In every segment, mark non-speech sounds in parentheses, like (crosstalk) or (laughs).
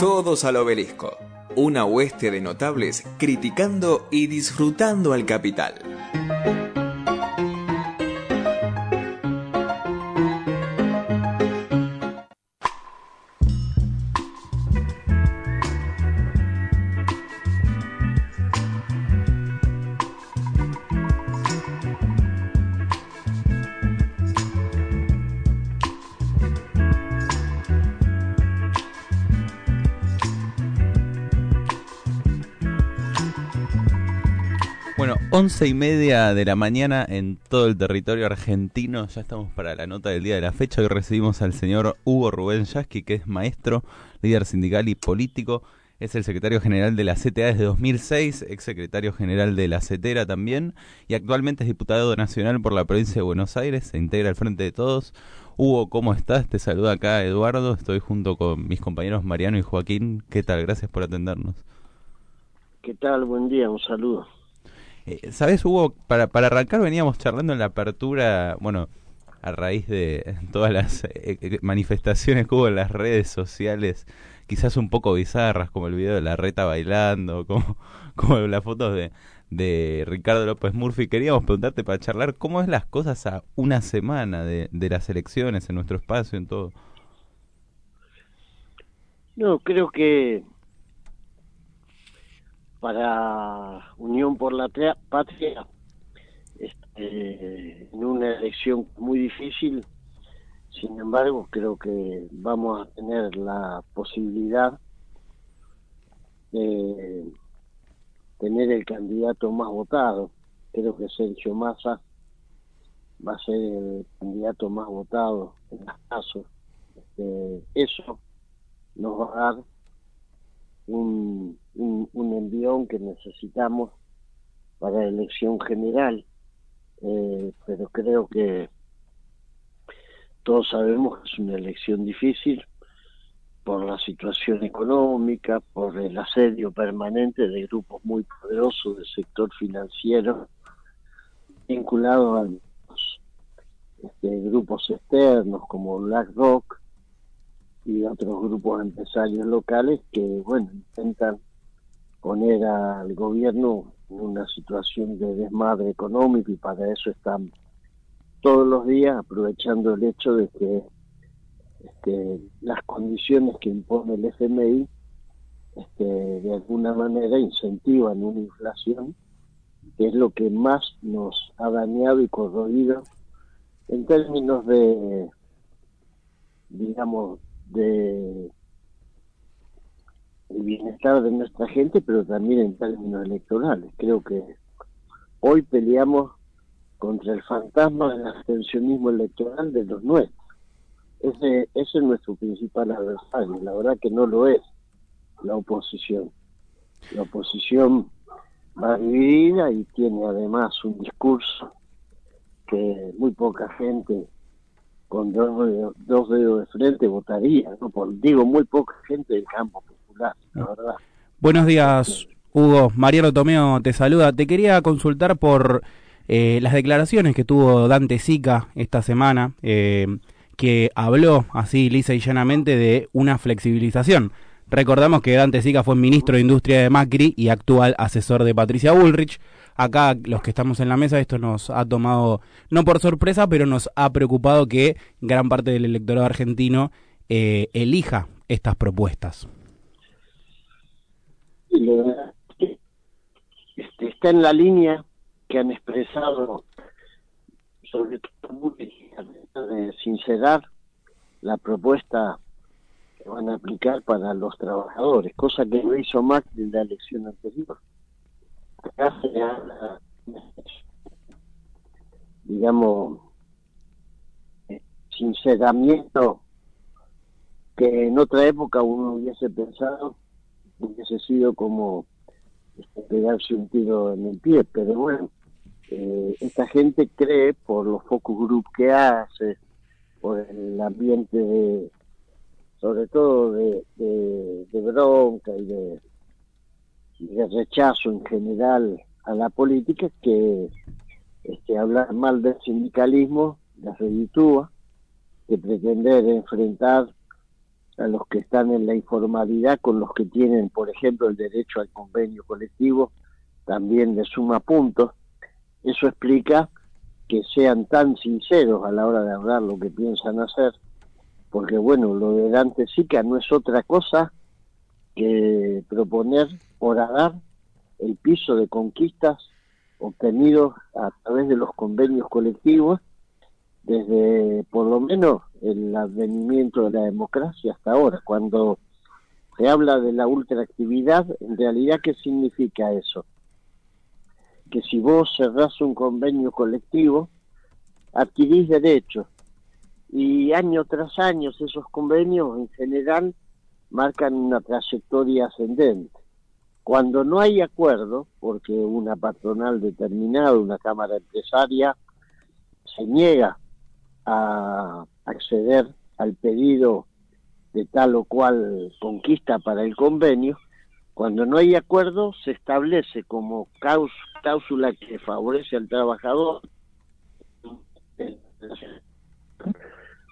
Todos al obelisco. Una hueste de notables criticando y disfrutando al capital. Bueno, once y media de la mañana en todo el territorio argentino. Ya estamos para la nota del día de la fecha. Hoy recibimos al señor Hugo Rubén Yasky, que es maestro, líder sindical y político. Es el secretario general de la CTA desde 2006, ex secretario general de la CETERA también, y actualmente es diputado nacional por la provincia de Buenos Aires. Se integra al frente de todos. Hugo, ¿cómo estás? Te saluda acá Eduardo. Estoy junto con mis compañeros Mariano y Joaquín. ¿Qué tal? Gracias por atendernos. ¿Qué tal? Buen día, un saludo. Eh, ¿Sabes, Hugo? Para, para arrancar veníamos charlando en la apertura, bueno, a raíz de (laughs) todas las eh, eh, manifestaciones que hubo en las redes sociales, quizás un poco bizarras, como el video de la reta bailando, (laughs) como, como las fotos de, de Ricardo López Murphy. Queríamos preguntarte para charlar cómo es las cosas a una semana de, de las elecciones en nuestro espacio, en todo. No, creo que para Unión por la Patria, este, en una elección muy difícil, sin embargo, creo que vamos a tener la posibilidad de tener el candidato más votado. Creo que Sergio Massa va a ser el candidato más votado en las casos. Este, eso nos va a dar un, un, envión que necesitamos para elección general, eh, pero creo que todos sabemos que es una elección difícil por la situación económica, por el asedio permanente de grupos muy poderosos del sector financiero vinculados a este, grupos externos como BlackRock y otros grupos empresarios locales que, bueno, intentan poner al gobierno en una situación de desmadre económico y para eso están todos los días aprovechando el hecho de que este, las condiciones que impone el FMI este, de alguna manera incentivan una inflación que es lo que más nos ha dañado y corroído en términos de, digamos, de el bienestar de nuestra gente, pero también en términos electorales. Creo que hoy peleamos contra el fantasma del abstencionismo electoral de los nuestros. Ese, ese es nuestro principal adversario. La verdad que no lo es la oposición. La oposición va dividida y tiene además un discurso que muy poca gente con dos dedos, dos dedos de frente votaría, ¿no? Por, digo, muy poca gente del campo la verdad. Buenos días, Hugo. Mariano Tomeo te saluda. Te quería consultar por eh, las declaraciones que tuvo Dante Sica esta semana, eh, que habló así lisa y llanamente de una flexibilización. Recordamos que Dante Sica fue ministro de Industria de Macri y actual asesor de Patricia Bullrich. Acá, los que estamos en la mesa, esto nos ha tomado, no por sorpresa, pero nos ha preocupado que gran parte del electorado argentino eh, elija estas propuestas. Este, está en la línea que han expresado, sobre todo de sincerar la propuesta que van a aplicar para los trabajadores, cosa que no hizo Macri en la elección anterior. Acá se habla, digamos, eh, sinceramiento que en otra época uno hubiese pensado hubiese sido como este, pegarse un tiro en el pie, pero bueno, eh, esta gente cree por los focus group que hace, por el ambiente de, sobre todo de, bronca y de, y de rechazo en general a la política, que este, hablar mal del sindicalismo la reditúa, que pretender enfrentar a los que están en la informalidad con los que tienen, por ejemplo, el derecho al convenio colectivo, también le suma puntos. Eso explica que sean tan sinceros a la hora de hablar lo que piensan hacer, porque bueno, lo de Dante Sica no es otra cosa que proponer horadar el piso de conquistas obtenidos a través de los convenios colectivos desde por lo menos el advenimiento de la democracia hasta ahora. Cuando se habla de la ultraactividad, en realidad, ¿qué significa eso? Que si vos cerrás un convenio colectivo, adquirís derechos y año tras año esos convenios en general marcan una trayectoria ascendente. Cuando no hay acuerdo, porque una patronal determinada, una cámara empresaria, se niega a acceder al pedido de tal o cual conquista para el convenio, cuando no hay acuerdo se establece como cláusula que favorece al trabajador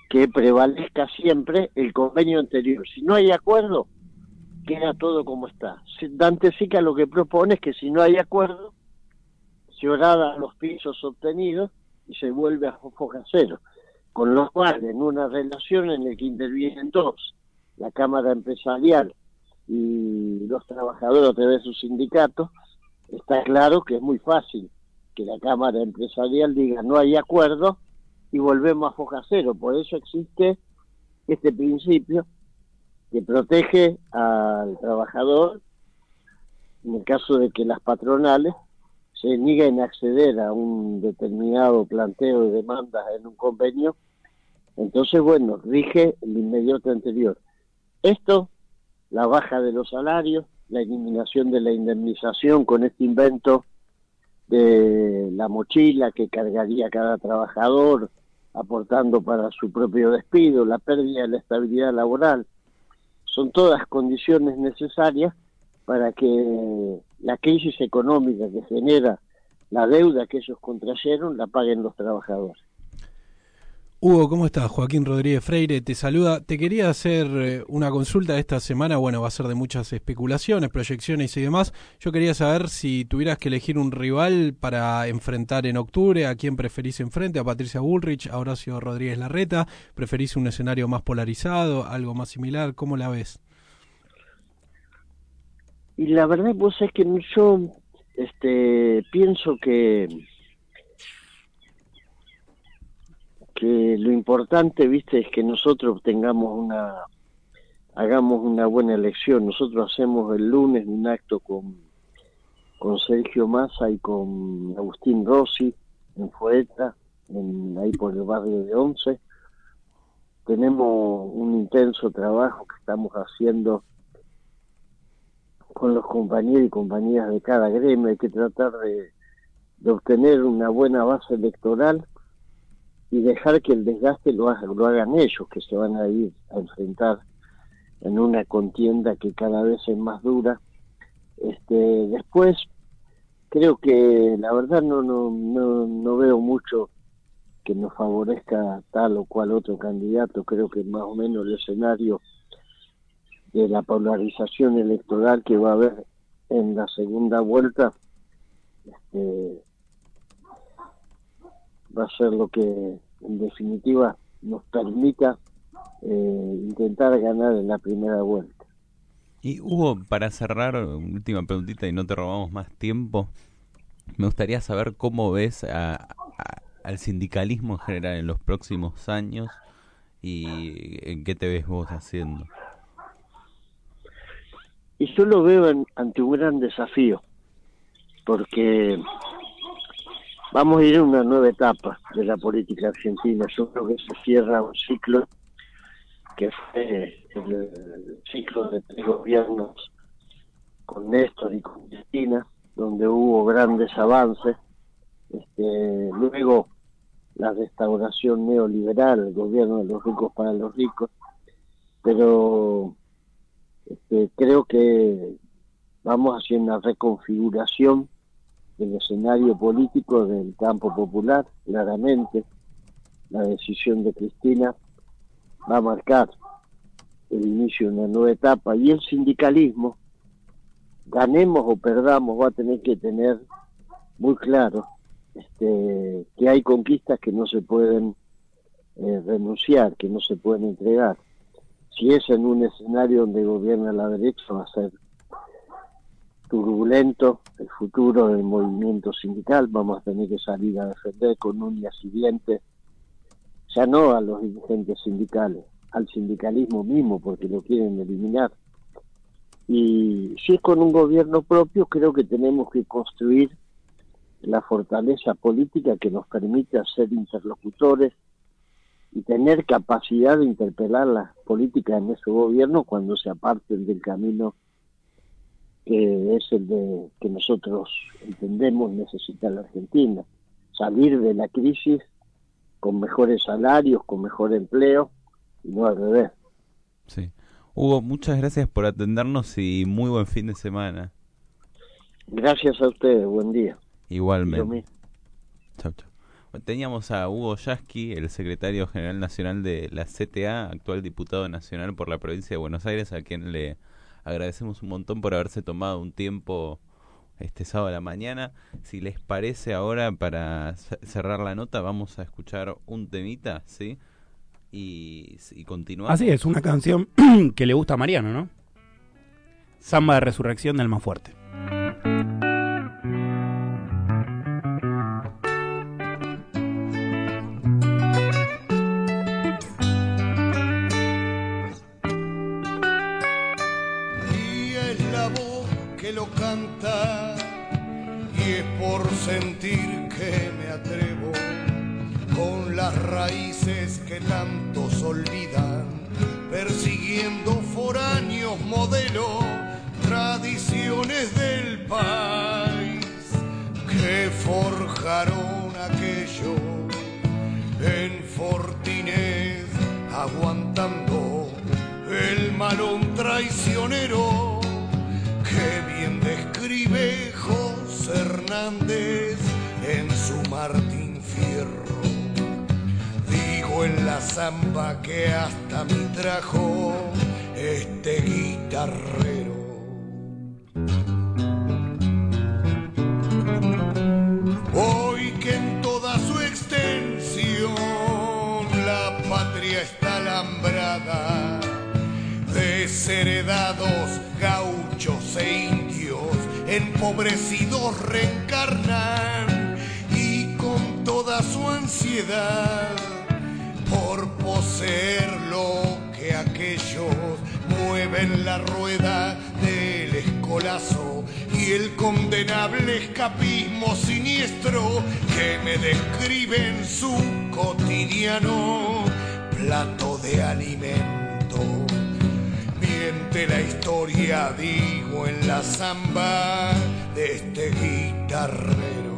que prevalezca siempre el convenio anterior. Si no hay acuerdo, queda todo como está. Dante Sica lo que propone es que si no hay acuerdo, se orada los pisos obtenidos y se vuelve a foja. Con lo cual, en una relación en la que intervienen dos, la Cámara Empresarial y los trabajadores a través de su sindicato, está claro que es muy fácil que la Cámara Empresarial diga no hay acuerdo y volvemos a foja cero. Por eso existe este principio que protege al trabajador en el caso de que las patronales se nieguen a acceder a un determinado planteo de demandas en un convenio, entonces, bueno, rige el inmediato anterior. Esto, la baja de los salarios, la eliminación de la indemnización con este invento de la mochila que cargaría cada trabajador aportando para su propio despido, la pérdida de la estabilidad laboral, son todas condiciones necesarias para que la crisis económica que genera la deuda que ellos contrayeron la paguen los trabajadores. Hugo, ¿cómo estás? Joaquín Rodríguez Freire te saluda. Te quería hacer eh, una consulta esta semana. Bueno, va a ser de muchas especulaciones, proyecciones y demás. Yo quería saber si tuvieras que elegir un rival para enfrentar en octubre, ¿a quién preferís enfrente? ¿A Patricia Bullrich? ¿A Horacio Rodríguez Larreta? ¿Preferís un escenario más polarizado? ¿Algo más similar? ¿Cómo la ves? Y la verdad, pues es que yo este, pienso que que lo importante, viste, es que nosotros tengamos una, hagamos una buena elección. Nosotros hacemos el lunes un acto con, con Sergio Massa y con Agustín Rossi en Fueta, en, ahí por el barrio de Once. Tenemos un intenso trabajo que estamos haciendo con los compañeros y compañeras de cada gremio. Hay que tratar de, de obtener una buena base electoral y dejar que el desgaste lo, lo hagan ellos, que se van a ir a enfrentar en una contienda que cada vez es más dura. Este, después, creo que la verdad no, no, no, no veo mucho que nos favorezca tal o cual otro candidato. Creo que más o menos el escenario de la polarización electoral que va a haber en la segunda vuelta este, va a ser lo que en definitiva nos permita eh, intentar ganar en la primera vuelta. Y Hugo, para cerrar, última preguntita y no te robamos más tiempo, me gustaría saber cómo ves al sindicalismo en general en los próximos años y en qué te ves vos haciendo. Y yo lo veo ante un gran desafío, porque vamos a ir a una nueva etapa de la política argentina. Yo creo que se cierra un ciclo que fue el, ciclo de tres gobiernos con Néstor y con Cristina, donde hubo grandes avances. Este, luego la restauración neoliberal, el gobierno de los ricos para los ricos, pero este, creo que vamos hacia una reconfiguración del escenario político del campo popular, claramente la decisión de Cristina va a marcar el inicio de una nueva etapa y el sindicalismo, ganemos o perdamos, va a tener que tener muy claro este, que hay conquistas que no se pueden eh, renunciar, que no se pueden entregar. Si es en un escenario donde gobierna la derecha, va a ser turbulento el futuro del movimiento sindical, vamos a tener que salir a defender con uñas y dientes, ya no a los dirigentes sindicales, al sindicalismo mismo, porque lo quieren eliminar. Y si es con un gobierno propio, creo que tenemos que construir la fortaleza política que nos permite ser interlocutores y tener capacidad de interpelar las políticas de nuestro gobierno cuando se aparten del camino que es el de que nosotros entendemos necesita la Argentina. Salir de la crisis con mejores salarios, con mejor empleo y no al revés. Sí. Hugo, muchas gracias por atendernos y muy buen fin de semana. Gracias a ustedes, buen día. Igualmente. Chau, chau. Teníamos a Hugo Yasky, el secretario general nacional de la CTA, actual diputado nacional por la provincia de Buenos Aires, a quien le agradecemos un montón por haberse tomado un tiempo este sábado a la mañana. Si les parece ahora, para cerrar la nota, vamos a escuchar un temita, ¿sí? Y, y continuamos. Así es, una canción (clears throat) que le gusta a Mariano, ¿no? Samba de Resurrección del Más Fuerte. Sentir que me atrevo con las raíces que tantos olvidan, persiguiendo foráneos modelos, tradiciones del país que forjaron aquello en Fortines, aguantando el malón traicionero que bien describe Hernández en su Martín Fierro. Digo en la zamba que hasta me trajo este guitarrero. Hoy que en toda su extensión la patria está alambrada, desheredados gauchos e indios empobrecidos reencarnan y con toda su ansiedad por poseer lo que aquellos mueven la rueda del escolazo y el condenable escapismo siniestro que me describe en su cotidiano plato de alimento la historia, digo, en la zamba de este guitarrero.